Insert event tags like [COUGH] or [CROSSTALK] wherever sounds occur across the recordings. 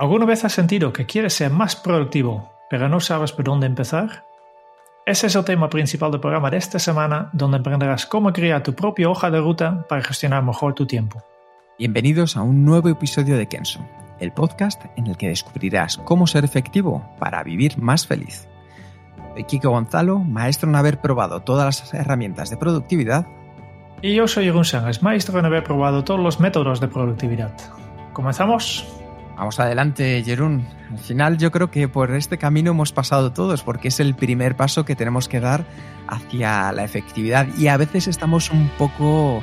¿Alguna vez has sentido que quieres ser más productivo, pero no sabes por dónde empezar? Ese es el tema principal del programa de esta semana, donde aprenderás cómo crear tu propia hoja de ruta para gestionar mejor tu tiempo. Bienvenidos a un nuevo episodio de Kenso, el podcast en el que descubrirás cómo ser efectivo para vivir más feliz. Soy Kiko Gonzalo, maestro en haber probado todas las herramientas de productividad. Y yo soy Jeroen Sangas, maestro en haber probado todos los métodos de productividad. ¿Comenzamos? Vamos adelante, Jerún. Al final yo creo que por este camino hemos pasado todos, porque es el primer paso que tenemos que dar hacia la efectividad y a veces estamos un poco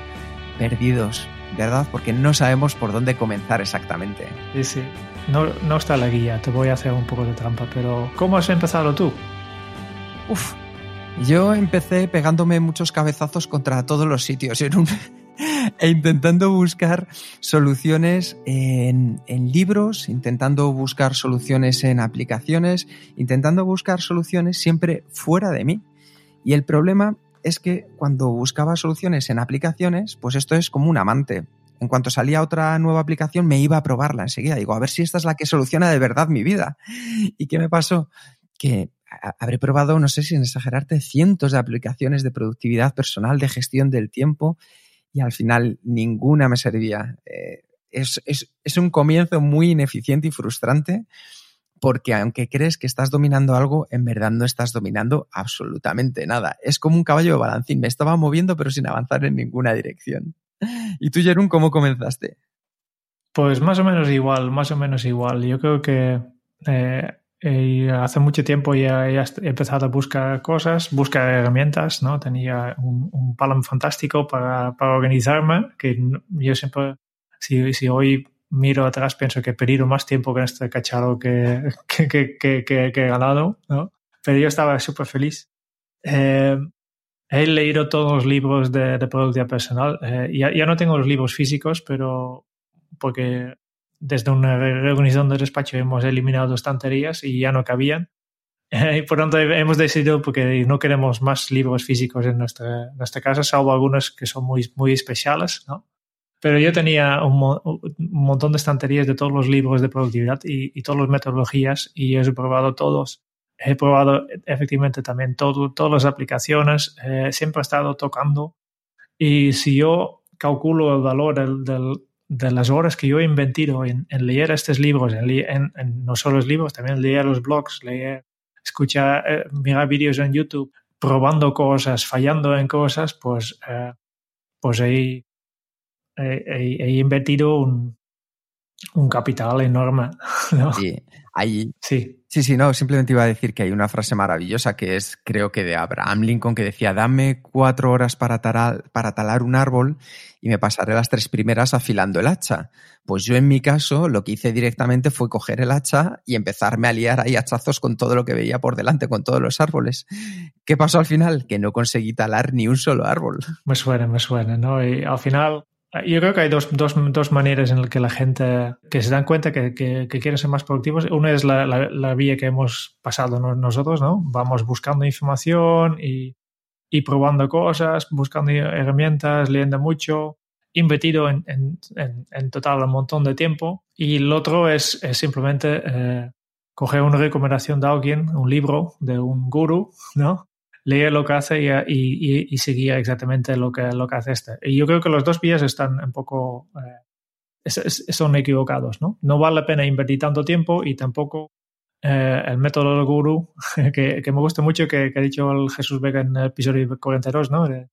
perdidos, ¿verdad? Porque no sabemos por dónde comenzar exactamente. Sí, sí. No, no está la guía, te voy a hacer un poco de trampa, pero ¿cómo has empezado tú? Uf, yo empecé pegándome muchos cabezazos contra todos los sitios. Jerún. [LAUGHS] e intentando buscar soluciones en, libros, intentando buscar soluciones en aplicaciones, intentando buscar soluciones siempre fuera de mí. Y el problema es que cuando buscaba soluciones en aplicaciones, pues esto es como un amante. En cuanto salía otra nueva aplicación, me iba a probarla enseguida. Digo, a ver si esta es la que soluciona de verdad mi vida. [LAUGHS] ¿Y qué me pasó? Que habré probado, no sé si en exagerarte, cientos de aplicaciones de productividad personal, de gestión del tiempo, y al final ninguna me servía. Eh, es, es, es, un comienzo muy ineficiente y frustrante porque aunque crees que estás dominando algo, en verdad no estás dominando absolutamente nada. Es como un caballo de balancín, me estaba moviendo pero sin avanzar en ninguna dirección. [LAUGHS] ¿Y tú, Jerún, cómo comenzaste? Pues más o menos igual, más o menos igual. Yo creo que eh, y hace mucho tiempo ya, he empezado a buscar cosas, buscar herramientas, ¿no? Tenía un, un fantástico para, para, organizarme, que yo siempre, si, si, hoy miro atrás, pienso que he perdido más tiempo con este cacharro [LAUGHS] que, que, que, que he ganado, ¿no? Pero yo estaba súper feliz. Eh, he leído todos los libros de, de productividad personal. Eh, ya, ya no tengo los libros físicos, pero porque desde una reorganización de despacho hemos eliminado estanterías y ya no cabían. [LAUGHS] y por tanto hemos decidido porque no queremos más libros físicos en nuestra, nuestra casa, salvo algunos que son muy, muy especiales, ¿no? Pero yo tenía un, un, montón de estanterías de todos los libros de productividad y, y todas las metodologías y he probado todos. He probado efectivamente también todo, todas las aplicaciones, eh, siempre he estado tocando y si yo calculo el valor del, del, de las horas que yo he invertido en, en leer estos libros, en, en, en, no solo los libros, también leer los blogs, leer, escuchar, eh, mirar vídeos en YouTube, probando cosas, fallando en cosas, pues, eh, pues he, he, he, invertido un, un capital enorme. [LAUGHS] ¿no? Sí, sí. Sí, sí, no, simplemente iba a decir que hay una frase maravillosa que es, creo que de Abraham Lincoln, que decía, dame cuatro horas para, para talar un árbol y me pasaré las tres primeras afilando el hacha. Pues yo en mi caso lo que hice directamente fue coger el hacha y empezarme a liar ahí hachazos con todo lo que veía por delante, con todos los árboles. ¿Qué pasó al final? Que no conseguí talar ni un solo árbol. Me suena, me suena, ¿no? Y al final yo creo que hay dos, dos, dos, maneras en las que la gente que se dan cuenta que, que, que quieren ser más productivos. Una es la, la, la, vía que hemos pasado nosotros, ¿no? Vamos buscando información y, y probando cosas, buscando herramientas, leyendo mucho, invertido en, en, en, en, total un montón de tiempo. Y el otro es, es simplemente eh, coger una recomendación de alguien, un libro de un guru, ¿no? Leer lo que hace y, y, y, seguir exactamente lo que, lo que hace este. Y yo creo que los dos vías están un poco, eh, es, es, son equivocados, ¿no? No vale la pena invertir tanto tiempo y tampoco eh, el método del gurú, [LAUGHS] que, que, me gusta mucho, que, que, ha dicho el Jesús Vega en el episodio 42, ¿no? De,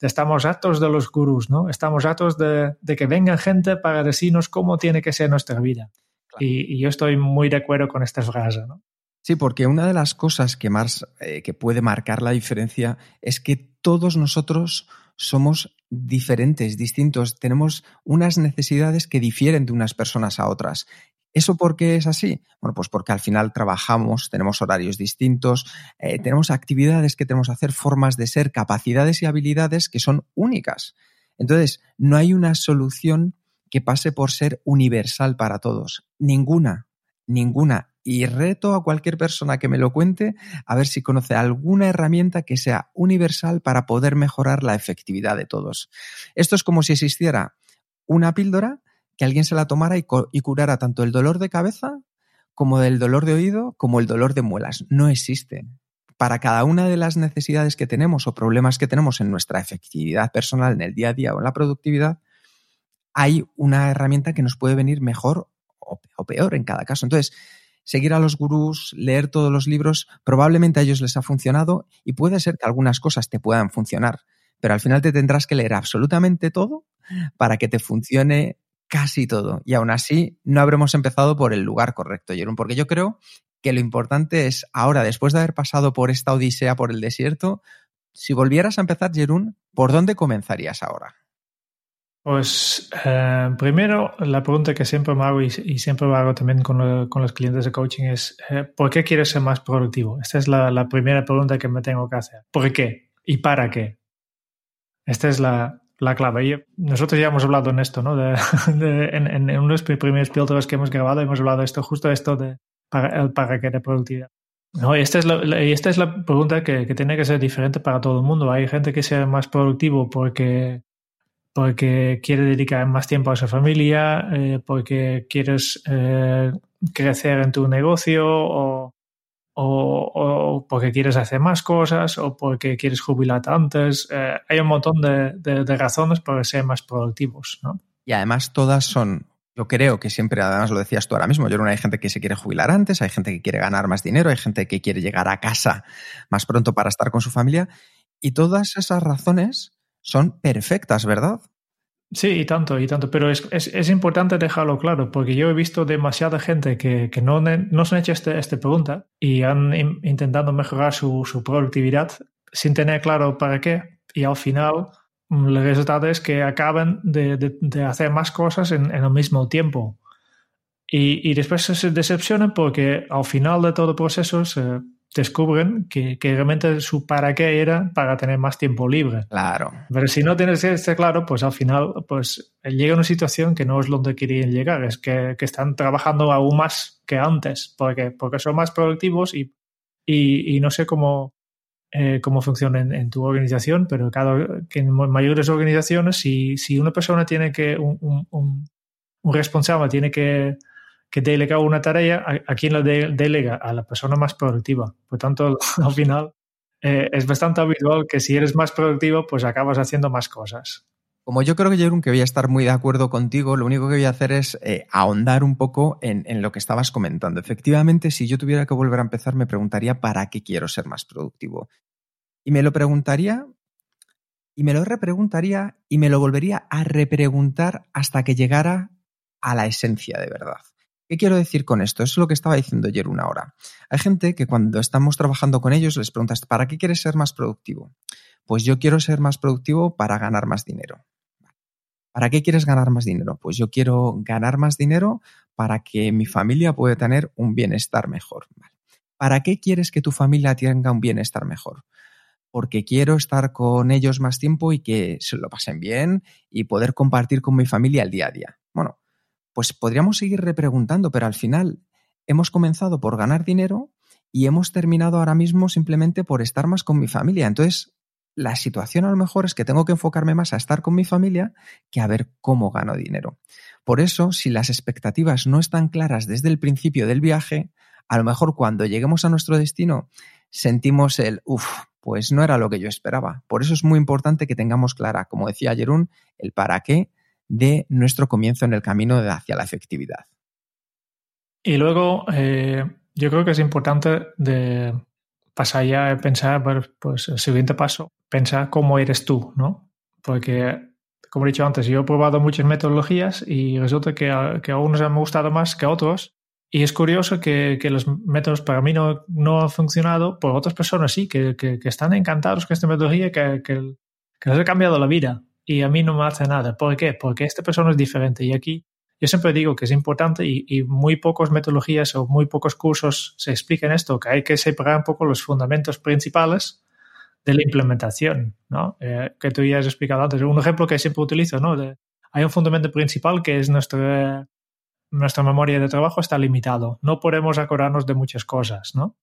de estamos hartos de los gurús, ¿no? Estamos hartos de, de, que venga gente para decirnos cómo tiene que ser nuestra vida. Claro. Y, y, yo estoy muy de acuerdo con esta frase, ¿no? Sí, porque una de las cosas que más eh, que puede marcar la diferencia es que todos nosotros somos diferentes, distintos, tenemos unas necesidades que difieren de unas personas a otras. ¿Eso por qué es así? Bueno, pues porque al final trabajamos, tenemos horarios distintos, eh, tenemos actividades que tenemos que hacer, formas de ser, capacidades y habilidades que son únicas. Entonces, no hay una solución que pase por ser universal para todos. Ninguna, ninguna y reto a cualquier persona que me lo cuente a ver si conoce alguna herramienta que sea universal para poder mejorar la efectividad de todos. Esto es como si existiera una píldora que alguien se la tomara y, curara tanto el dolor de cabeza como el dolor de oído como el dolor de muelas. No existe. Para cada una de las necesidades que tenemos o problemas que tenemos en nuestra efectividad personal en el día a día o en la productividad, hay una herramienta que nos puede venir mejor o peor en cada caso. Entonces, seguir a los gurús, leer todos los libros, probablemente a ellos les ha funcionado y puede ser que algunas cosas te puedan funcionar, pero al final te tendrás que leer absolutamente todo para que te funcione casi todo. Y aún así, no habremos empezado por el lugar correcto, Jerón, porque yo creo que lo importante es ahora, después de haber pasado por esta odisea por el desierto, si volvieras a empezar, Jerún, ¿por dónde comenzarías ahora? Pues eh, primero, la pregunta que siempre me hago y, siempre lo hago también con, los clientes de coaching es, eh, ¿por qué quieres ser más productivo? Esta es la, primera pregunta que me tengo que hacer. ¿Por qué? ¿Y para qué? Esta es la, clave. Y nosotros ya hemos hablado en esto, ¿no? [LAUGHS] en, en, uno de los primeros filtros que hemos grabado hemos hablado esto, justo esto de para, el para qué de productividad. No, y esta es la, esta es la pregunta que, que tiene que ser diferente para todo el mundo. Hay gente que sea más productivo porque porque quiere dedicar más tiempo a su familia, eh, porque quieres eh, crecer en tu negocio o, o, porque quieres hacer más cosas o porque quieres jubilarte antes. Eh, hay un montón de, razones para ser más productivos. ¿no? Y además todas son, yo creo que siempre, además lo decías tú ahora mismo, yo creo hay gente que se quiere jubilar antes, hay gente que quiere ganar más dinero, hay gente que quiere llegar a casa más pronto para estar con su familia. Y todas esas razones son perfectas, ¿verdad? Sí, y tanto, y tanto, pero es, es, importante dejarlo claro, porque yo he visto demasiada gente que, que no, no se han hecho esta este pregunta y han intentado mejorar su, su, productividad sin tener claro para qué, y al final mm, el resultado es que acaban de, de, de hacer más cosas en, en, el mismo tiempo. Y, y después se decepcionan porque al final de todo el proceso se descubren que, que, realmente su para qué era para tener más tiempo libre. Claro. Pero si no tienes este claro, pues al final pues llega una situación que no es donde querían llegar, es que, que están trabajando aún más que antes, porque, porque son más productivos y, y, y no sé cómo, eh, cómo funciona en, en, tu organización, pero cada, que en mayores organizaciones, si, si una persona tiene que, un, un, un responsable tiene que que delega una tarea, ¿a, quién la delega? A la persona más productiva. Por tanto, [LAUGHS] al final eh, es bastante habitual que si eres más productivo, pues acabas haciendo más cosas. Como yo creo que Jerón, que voy a estar muy de acuerdo contigo, lo único que voy a hacer es eh, ahondar un poco en, en, lo que estabas comentando. Efectivamente, si yo tuviera que volver a empezar, me preguntaría para qué quiero ser más productivo. Y me lo preguntaría, y me lo repreguntaría, y me lo volvería a repreguntar hasta que llegara a la esencia de verdad. ¿Qué quiero decir con esto? Es lo que estaba diciendo ayer una hora. Hay gente que cuando estamos trabajando con ellos les preguntas, ¿para qué quieres ser más productivo? Pues yo quiero ser más productivo para ganar más dinero. ¿Para qué quieres ganar más dinero? Pues yo quiero ganar más dinero para que mi familia pueda tener un bienestar mejor. ¿Para qué quieres que tu familia tenga un bienestar mejor? Porque quiero estar con ellos más tiempo y que se lo pasen bien y poder compartir con mi familia el día a día. Bueno, pues podríamos seguir repreguntando, pero al final hemos comenzado por ganar dinero y hemos terminado ahora mismo simplemente por estar más con mi familia. Entonces, la situación a lo mejor es que tengo que enfocarme más a estar con mi familia que a ver cómo gano dinero. Por eso, si las expectativas no están claras desde el principio del viaje, a lo mejor cuando lleguemos a nuestro destino sentimos el, uff, pues no era lo que yo esperaba. Por eso es muy importante que tengamos clara, como decía Jerún, el para qué de nuestro comienzo en el camino hacia la efectividad. Y luego, eh, yo creo que es importante de pasar ya a pensar, pues el siguiente paso, pensar cómo eres tú, ¿no? Porque, como he dicho antes, yo he probado muchas metodologías y resulta que, que a unos me han gustado más que a otros Y es curioso que, que, los métodos para mí no, no han funcionado, por otras personas sí, que, que, que están encantados con esta metodología, que, que, les ha cambiado la vida. Y a mí no me hace nada. ¿Por qué? Porque esta persona es diferente. Y aquí yo siempre digo que es importante y, y muy pocas metodologías o muy pocos cursos se explican esto, que hay que separar un poco los fundamentos principales de la implementación, ¿no? Eh, que tú ya has explicado antes. Un ejemplo que siempre utilizo, ¿no? De, hay un fundamento principal que es nuestra nuestra memoria de trabajo está limitado. No podemos acordarnos de muchas cosas, ¿no?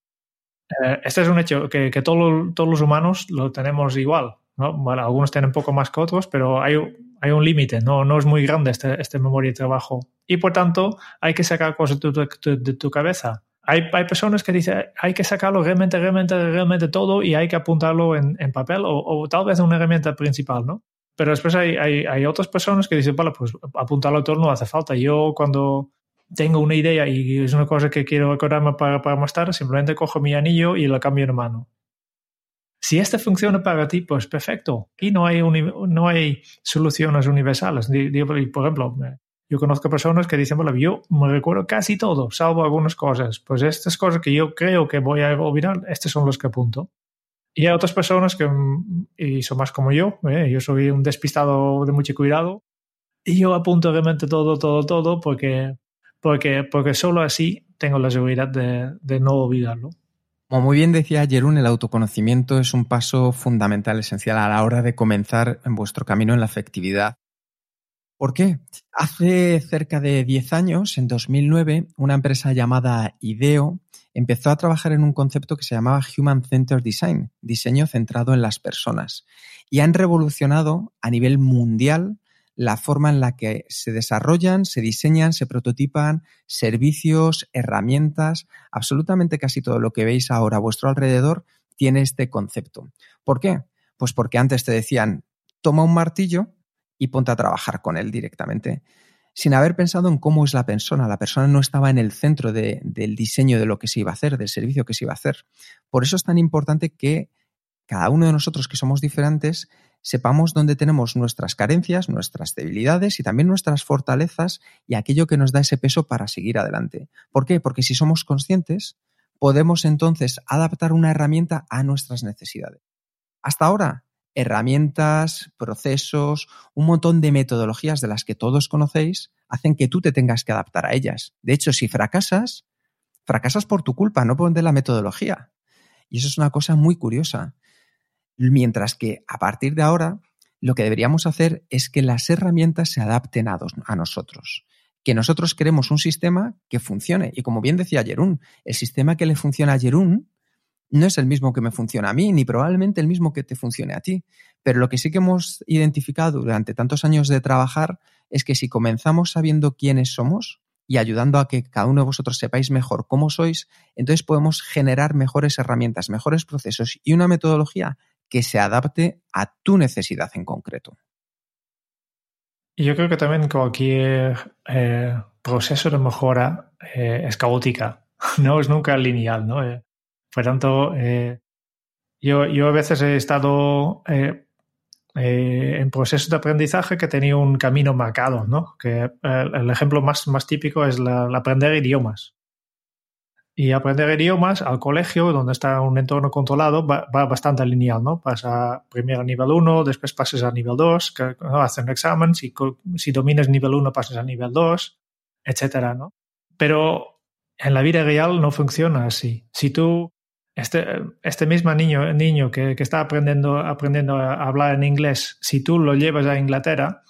Eh, este es un hecho que, que todo, todos los humanos lo tenemos igual, ¿no? Bueno, algunos tienen poco más que otros, pero hay, hay un límite, ¿no? no es muy grande este, este memoria de trabajo. Y por tanto, hay que sacar cosas de tu, de tu cabeza. Hay, hay, personas que dicen hay que sacarlo realmente, realmente, realmente todo y hay que apuntarlo en, en papel o, o, tal vez una herramienta principal, ¿no? Pero después hay, hay, hay, otras personas que dicen, vale, pues apuntarlo todo no hace falta. Yo cuando tengo una idea y es una cosa que quiero acordarme para, para más tarde, simplemente cojo mi anillo y lo cambio en mano. Si este funciona para ti, pues perfecto. Aquí no hay, no hay soluciones universales. Por ejemplo, yo conozco personas que dicen, bueno, yo me recuerdo casi todo, salvo algunas cosas. Pues estas cosas que yo creo que voy a olvidar, estos son los que apunto. Y hay otras personas que, mm, y son más como yo, ¿eh? yo soy un despistado de mucho cuidado, y yo apunto realmente todo, todo, todo, porque, porque, porque solo así tengo la seguridad de, de no olvidarlo. Como muy bien decía Jerún, el autoconocimiento es un paso fundamental, esencial a la hora de comenzar en vuestro camino en la afectividad. ¿Por qué? Hace cerca de 10 años, en 2009, una empresa llamada IDEO empezó a trabajar en un concepto que se llamaba Human Centered Design, diseño centrado en las personas, y han revolucionado a nivel mundial la forma en la que se desarrollan, se diseñan, se prototipan servicios, herramientas, absolutamente casi todo lo que veis ahora a vuestro alrededor tiene este concepto. ¿Por qué? Pues porque antes te decían, toma un martillo y ponte a trabajar con él directamente sin haber pensado en cómo es la persona. La persona no estaba en el centro de, del diseño de lo que se iba a hacer, del servicio que se iba a hacer. Por eso es tan importante que cada uno de nosotros que somos diferentes sepamos dónde tenemos nuestras carencias, nuestras debilidades y también nuestras fortalezas y aquello que nos da ese peso para seguir adelante. ¿Por qué? Porque si somos conscientes, podemos entonces adaptar una herramienta a nuestras necesidades. Hasta ahora herramientas, procesos, un montón de metodologías de las que todos conocéis, hacen que tú te tengas que adaptar a ellas. De hecho, si fracasas, fracasas por tu culpa, no por de la metodología. Y eso es una cosa muy curiosa. Mientras que a partir de ahora, lo que deberíamos hacer es que las herramientas se adapten a, nosotros. Que nosotros queremos un sistema que funcione. Y como bien decía Jerún, el sistema que le funciona a Jerún no es el mismo que me funciona a mí, ni probablemente el mismo que te funcione a ti. Pero lo que sí que hemos identificado durante tantos años de trabajar es que si comenzamos sabiendo quiénes somos y ayudando a que cada uno de vosotros sepáis mejor cómo sois, entonces podemos generar mejores herramientas, mejores procesos y una metodología que se adapte a tu necesidad en concreto. Y yo creo que también cualquier eh, proceso de mejora eh, es caótica, [LAUGHS] no es nunca lineal, ¿no? Eh, por tanto, eh, yo, yo, a veces he estado en procesos de aprendizaje que tenía un camino marcado, ¿no? Que el ejemplo más, más típico es aprender idiomas. Y aprender idiomas al colegio, donde está un entorno controlado, va, va bastante lineal, ¿no? Pasa primero a nivel 1, después pasas a nivel 2, que, ¿no? hacen un examen, si, si dominas nivel 1 pasas a nivel 2, etcétera, ¿no? Pero en la vida real no funciona así. Si tú este, este mismo niño, niño que, que, está aprendiendo, aprendiendo a hablar en inglés, si tú lo llevas a Inglaterra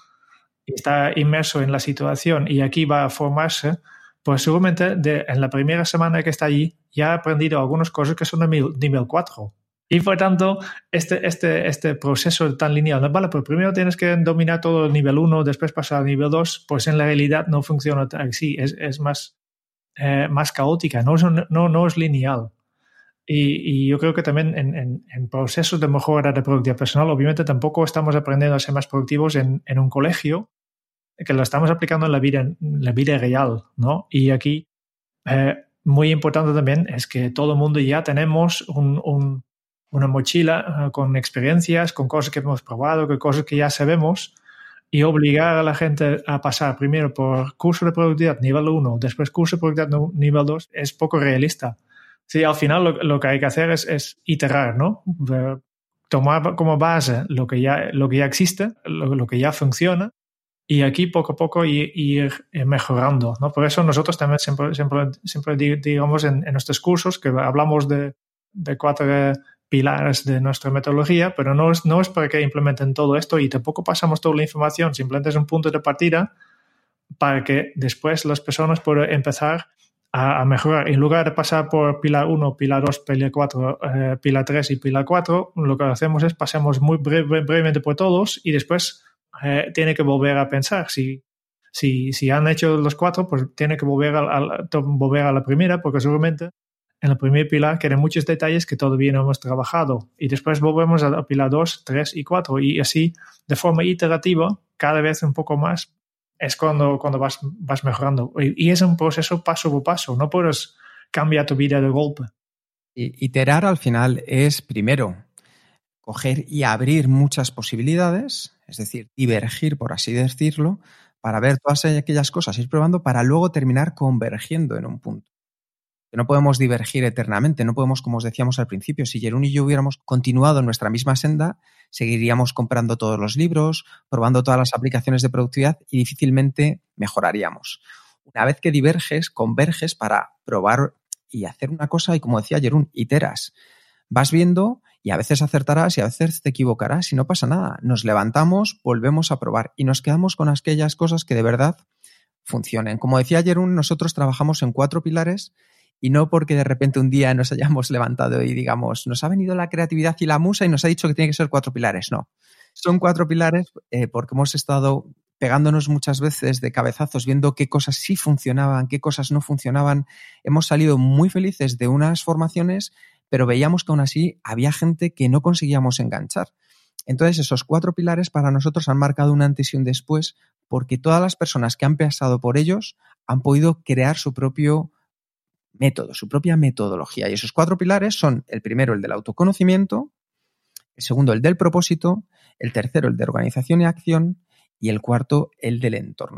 y está inmerso en la situación y aquí va a formarse, pues seguramente en la primera semana que está allí ya ha aprendido algunas cosas que son de nivel 4. Y por tanto, este, este, este proceso tan lineal, vale, pues primero tienes que dominar todo el nivel 1, después pasar al nivel 2, pues en la realidad no funciona así, es, es más, eh, más caótica, no, no, no es lineal. Y, y, yo creo que también en, en, en, procesos de mejora de productividad personal, obviamente tampoco estamos aprendiendo a ser más productivos en, en un colegio, que lo estamos aplicando en la vida, en la vida real, ¿no? Y aquí, eh, muy importante también es que todo el mundo ya tenemos un, un, una mochila uh, con experiencias, con cosas que hemos probado, con cosas que ya sabemos, y obligar a la gente a pasar primero por curso de productividad nivel 1, después curso de productividad nivel 2, es poco realista. Sí, al final lo, que hay que hacer es, iterar, ¿no? Tomar como base lo que ya, lo que ya existe, lo, que ya funciona, y aquí poco a poco ir, mejorando, ¿no? Por eso nosotros también siempre, siempre, siempre digamos en, nuestros cursos que hablamos de, de cuatro pilares de nuestra metodología, pero no es, no es para que implementen todo esto y tampoco pasamos toda la información, simplemente es un punto de partida para que después las personas puedan empezar a, mejorar. En lugar de pasar por pilar 1, pilar 2, pilar 4, eh, pilar 3 y pilar 4, lo que hacemos es pasamos muy brevemente por todos y después eh, tiene que volver a pensar. Si, si, si han hecho los cuatro, pues tiene que volver a, volver a la primera, porque seguramente en el primer pilar quedan muchos detalles que todavía no hemos trabajado. Y después volvemos a pilar 2, 3 y 4. Y así, de forma iterativa, cada vez un poco más, es cuando, cuando vas, vas mejorando. Y, es un proceso paso por paso. No puedes cambiar tu vida de golpe. Iterar al final es, primero, coger y abrir muchas posibilidades, es decir, divergir, por así decirlo, para ver todas aquellas cosas, ir probando para luego terminar convergiendo en un punto no podemos divergir eternamente, no podemos, como os decíamos al principio, si Jerún y yo hubiéramos continuado en nuestra misma senda, seguiríamos comprando todos los libros, probando todas las aplicaciones de productividad y difícilmente mejoraríamos. Una vez que diverges, converges para probar y hacer una cosa y como decía Jerún, iteras. Vas viendo y a veces acertarás y a veces te equivocarás y no pasa nada. Nos levantamos, volvemos a probar y nos quedamos con aquellas cosas que de verdad funcionen. Como decía Jerún, nosotros trabajamos en cuatro pilares y no porque de repente un día nos hayamos [LAUGHS] levantado y digamos, nos ha venido la creatividad y la musa y nos ha dicho que tiene que ser cuatro pilares. No, son cuatro pilares eh, porque hemos estado pegándonos muchas veces de cabezazos, viendo qué cosas sí funcionaban, qué cosas no funcionaban. Hemos salido muy felices de unas formaciones, pero veíamos que aún así había gente que no conseguíamos enganchar. Entonces, esos cuatro pilares para nosotros han marcado un antes y un después, porque todas las personas que han pasado por ellos han podido crear su propio método, su propia metodología. Y esos cuatro pilares son el primero, el del autoconocimiento, el segundo, el del propósito, el tercero, el de organización y acción, y el cuarto, el del entorno.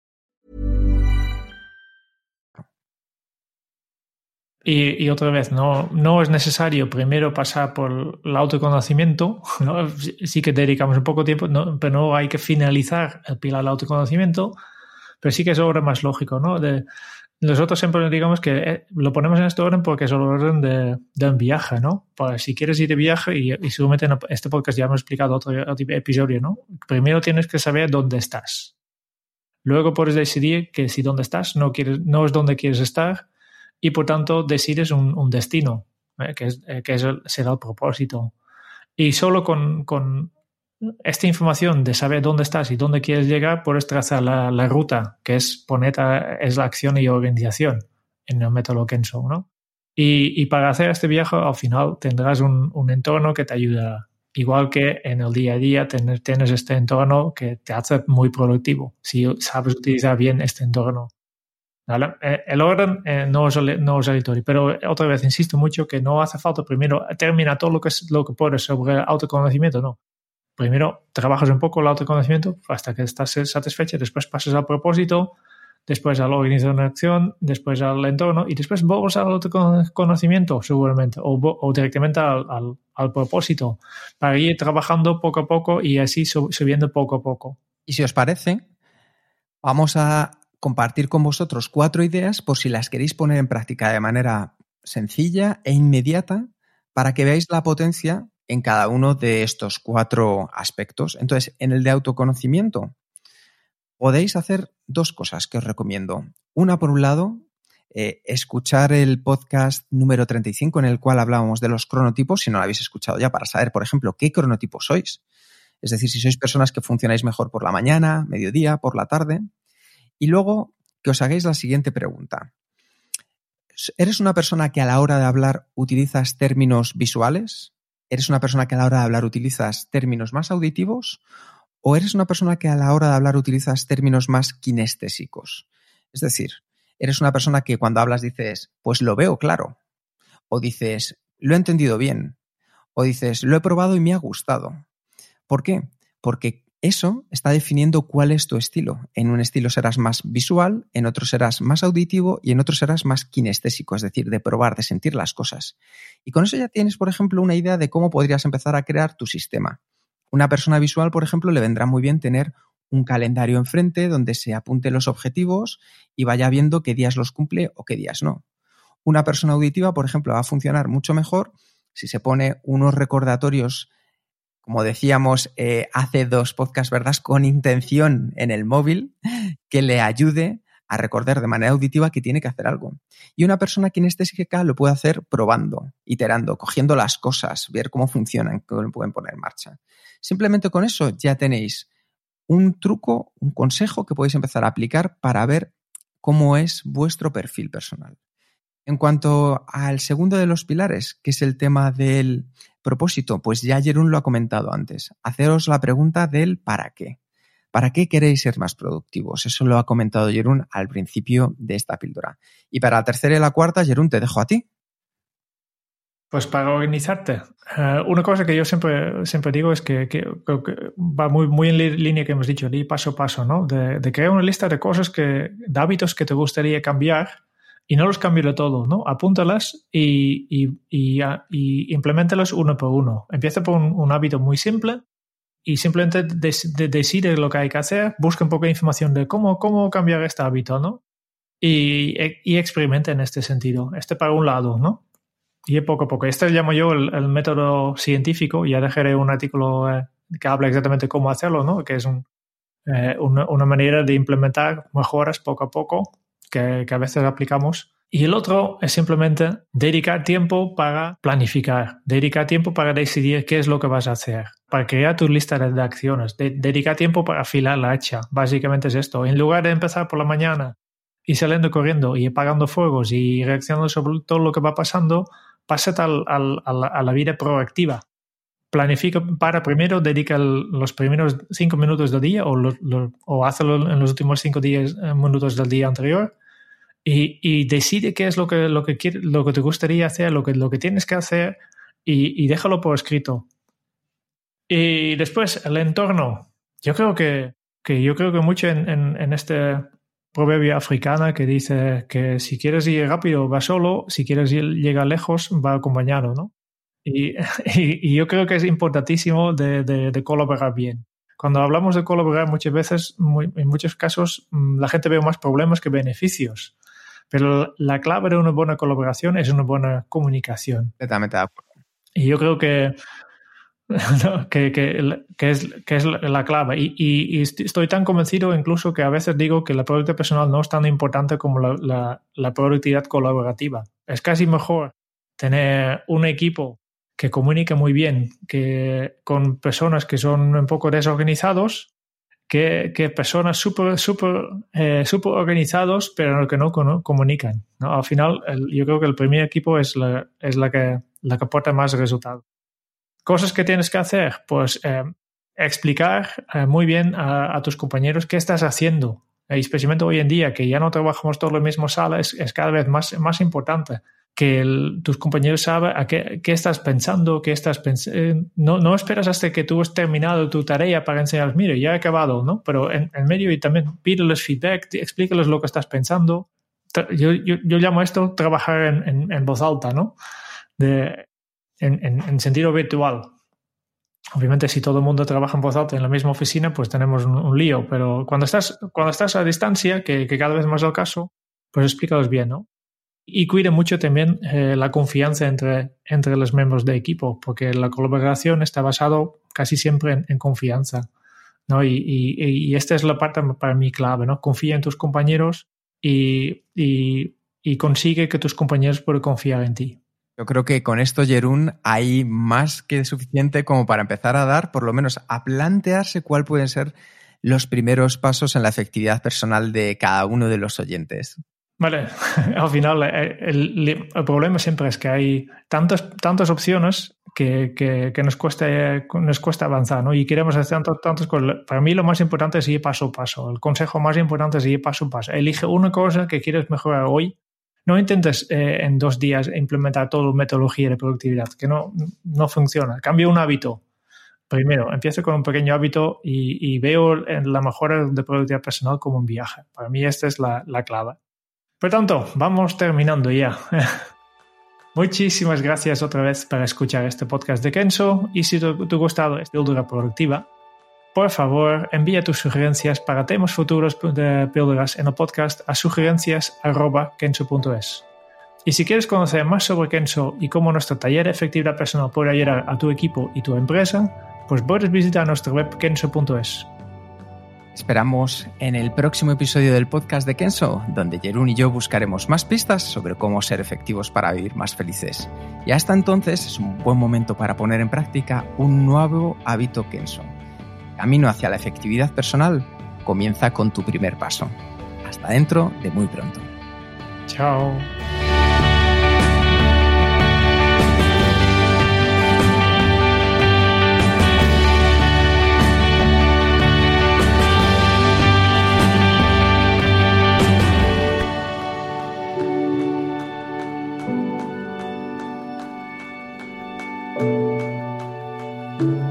Y, y, otra vez, no, no es necesario primero pasar por el autoconocimiento, [LAUGHS] ¿no? sí que dedicamos un poco tiempo, no, pero no hay que finalizar el pilar del autoconocimiento, pero sí que es orden más lógico, ¿no? De, nosotros siempre digamos que eh, lo ponemos en este orden porque es el orden de, de un viaje, ¿no? Pues si quieres ir de viaje, y, y seguramente en este podcast ya hemos explicado otro, episodio, ¿no? Primero tienes que saber dónde estás. Luego puedes decidir que si dónde estás no, quieres, no es donde quieres estar y por tanto decides un, un destino, ¿eh? que, es, eh, que es el, será el propósito. Y solo con, con esta información de saber dónde estás y dónde quieres llegar, puedes trazar la, ruta, que es poner es la acción y organización en el método Kenso, ¿no? Y, para hacer este viaje, al final tendrás un, entorno que te ayuda. Igual que en el día a día tienes este entorno que te hace muy productivo, si sabes utilizar bien este entorno. Eh, el orden eh, no, es, no es aleatorio, pero otra vez insisto mucho que no hace falta primero terminar todo lo que, lo que puedes sobre autoconocimiento, no primero trabajas un poco el autoconocimiento hasta que estás satisfecho, después pasas al propósito, después a la organización, después al entorno y después vamos al conocimiento seguramente o, directamente al, al, propósito para ir trabajando poco a poco y así subiendo poco a poco. Y si os parece, vamos a compartir con vosotros cuatro ideas por si las queréis poner en práctica de manera sencilla e inmediata para que veáis la potencia en cada uno de estos cuatro aspectos. Entonces, en el de autoconocimiento, podéis hacer dos cosas que os recomiendo. Una, por un lado, eh, escuchar el podcast número 35 en el cual hablábamos de los cronotipos, si no lo habéis escuchado ya, para saber, por ejemplo, qué cronotipo sois. Es decir, si sois personas que funcionáis mejor por la mañana, mediodía, por la tarde. Y luego que os hagáis la siguiente pregunta. ¿Eres una persona que a la hora de hablar utilizas términos visuales? ¿Eres una persona que a la hora de hablar utilizas términos más auditivos? ¿O eres una persona que a la hora de hablar utilizas términos más kinestésicos? Es decir, eres una persona que cuando hablas dices, pues lo veo claro. O dices, lo he entendido bien. O dices, lo he probado y me ha gustado. ¿Por qué? Porque eso está definiendo cuál es tu estilo. En un estilo serás más visual, en otro serás más auditivo y en otro serás más kinestésico, es decir, de probar, de sentir las cosas. Y con eso ya tienes, por ejemplo, una idea de cómo podrías empezar a crear tu sistema. Una persona visual, por ejemplo, le vendrá muy bien tener un calendario enfrente donde se apunte los objetivos y vaya viendo qué días los cumple o qué días no. Una persona auditiva, por ejemplo, va a funcionar mucho mejor si se pone unos recordatorios como decíamos eh, hace dos podcasts, ¿verdad? Con intención en el móvil que le ayude a recordar de manera auditiva que tiene que hacer algo. Y una persona kinestésica lo puede hacer probando, iterando, cogiendo las cosas, ver cómo funcionan, cómo pueden poner en marcha. Simplemente con eso ya tenéis un truco, un consejo que podéis empezar a aplicar para ver cómo es vuestro perfil personal. En cuanto al segundo de los pilares, que es el tema del propósito, pues ya Jerún lo ha comentado antes. Haceros la pregunta del para qué. ¿Para qué queréis ser más productivos? Eso lo ha comentado Jerún al principio de esta píldora. Y para la tercera y la cuarta, Jerún, te dejo a ti. Pues para organizarte. Eh, una cosa que yo siempre, siempre digo es que, va muy, muy en línea que hemos dicho, paso a paso, ¿no? De, de, crear una lista de cosas que, de hábitos que te gustaría cambiar y no los cambio de todo, ¿no? Apúntalas y, y, y, implementalos uno por uno. Empieza por un, hábito muy simple y simplemente decide lo que hay que hacer, busca un poco de información de cómo, cómo cambiar este hábito, ¿no? Y, y experimenta en este sentido. Este para un lado, ¿no? Y poco a poco. Este llamo yo el, método científico. Ya dejaré un artículo eh, que habla exactamente cómo hacerlo, ¿no? Que es eh, una, una, manera de implementar mejoras poco a poco que, a veces aplicamos. Y el otro es simplemente dedicar tiempo para planificar, dedicar tiempo para decidir qué es lo que vas a hacer, para crear tu lista de acciones, dedicar tiempo para afilar la hacha. Básicamente es esto. En lugar de empezar por la mañana y saliendo corriendo y apagando fuegos y reaccionando sobre todo lo que va pasando, pásate al, a la vida proactiva planifica para primero, dedica los primeros cinco minutos del día o, o hazlo en los últimos cinco días, eh, minutos del día anterior y, decide qué es lo que, lo que, quiere, lo que te gustaría hacer, lo que, lo que tienes que hacer y, y déjalo por escrito. Y después, el entorno. Yo creo que, que yo creo que mucho en, este proverbio africana que dice que si quieres ir rápido va solo, si quieres llegar lejos va acompañado, ¿no? [LAUGHS] Y, y, yo creo que es importantísimo de, de, colaborar bien. Cuando hablamos de colaborar muchas veces, en muchos casos, mm, la gente ve más problemas que beneficios. Pero la clave de una buena colaboración es una buena comunicación. De acuerdo. Y yo creo que, [LAUGHS] que, que, que, es, que es la clave. Y, y, estoy tan convencido incluso que a veces digo que la productividad personal no es tan importante como la, la, la productividad colaborativa. Es casi mejor tener un equipo que comunica muy bien, que con personas que son un poco desorganizados, que, personas súper super, eh, super organizados, pero que no, comunican. ¿no? Al final, yo creo que el primer equipo es la, es la, que, la que aporta más resultados. Cosas que tienes que hacer, pues eh, explicar eh, muy bien a, a, tus compañeros qué estás haciendo. especialmente hoy en día, que ya no trabajamos todos en la misma sala, es, es cada vez más, más importante que tus compañeros saben a qué, estás pensando, qué estás pensando. Eh, no, no esperas hasta que tú has terminado tu tarea para enseñarles, mire, ya he acabado, ¿no? Pero en, el medio y también pídeles feedback, explícales lo que estás pensando. Yo, yo, yo llamo esto trabajar en, en, voz alta, ¿no? De, en, sentido virtual. Obviamente, si todo el mundo trabaja en voz alta en la misma oficina, pues tenemos un, lío. Pero cuando estás, cuando estás a distancia, que, que cada vez más es el caso, pues explícalos bien, ¿no? Y cuide mucho también eh, la confianza entre, entre los miembros de equipo, porque la colaboración está basado casi siempre en, confianza. ¿no? Y, y, esta es la parte para mí clave, ¿no? Confía en tus compañeros y, y consigue que tus compañeros puedan confiar en ti. Yo creo que con esto, Jerún, hay más que suficiente como para empezar a dar, por lo menos a plantearse cuál pueden ser los primeros pasos en la efectividad personal de cada uno de los oyentes. Vale, [LAUGHS] al final eh, el, problema siempre es que hay tantas, tantas opciones que, que, nos, cuesta, nos cuesta avanzar, ¿no? Y queremos hacer tantas, tantas cosas. Para mí lo más importante es ir paso a paso. El consejo más importante es ir paso a paso. Elige una cosa que quieres mejorar hoy. No intentes eh, en dos días implementar toda la metodología de productividad, que no, no funciona. Cambia un hábito. Primero, empiezo con un pequeño hábito y, y veo la mejora de productividad personal como un viaje. Para mí esta es la, la clave. Por tanto, vamos terminando ya. [LAUGHS] Muchísimas gracias otra vez por escuchar este podcast de Kenzo y si te, ha gustado esta píldora productiva, por favor envía tus sugerencias para temas futuros de píldoras en el podcast a sugerencias.kenzo.es. Y si quieres conocer más sobre Kenzo y cómo nuestro taller de efectividad personal puede ayudar a tu equipo y tu empresa, pues puedes visitar nuestra web kenzo.es. Esperamos en el próximo episodio del podcast de Kenso, donde Jerún y yo buscaremos más pistas sobre cómo ser efectivos para vivir más felices. Y hasta entonces es un buen momento para poner en práctica un nuevo hábito Kenso. Camino hacia la efectividad personal comienza con tu primer paso. Hasta dentro de muy pronto. Chao. thank you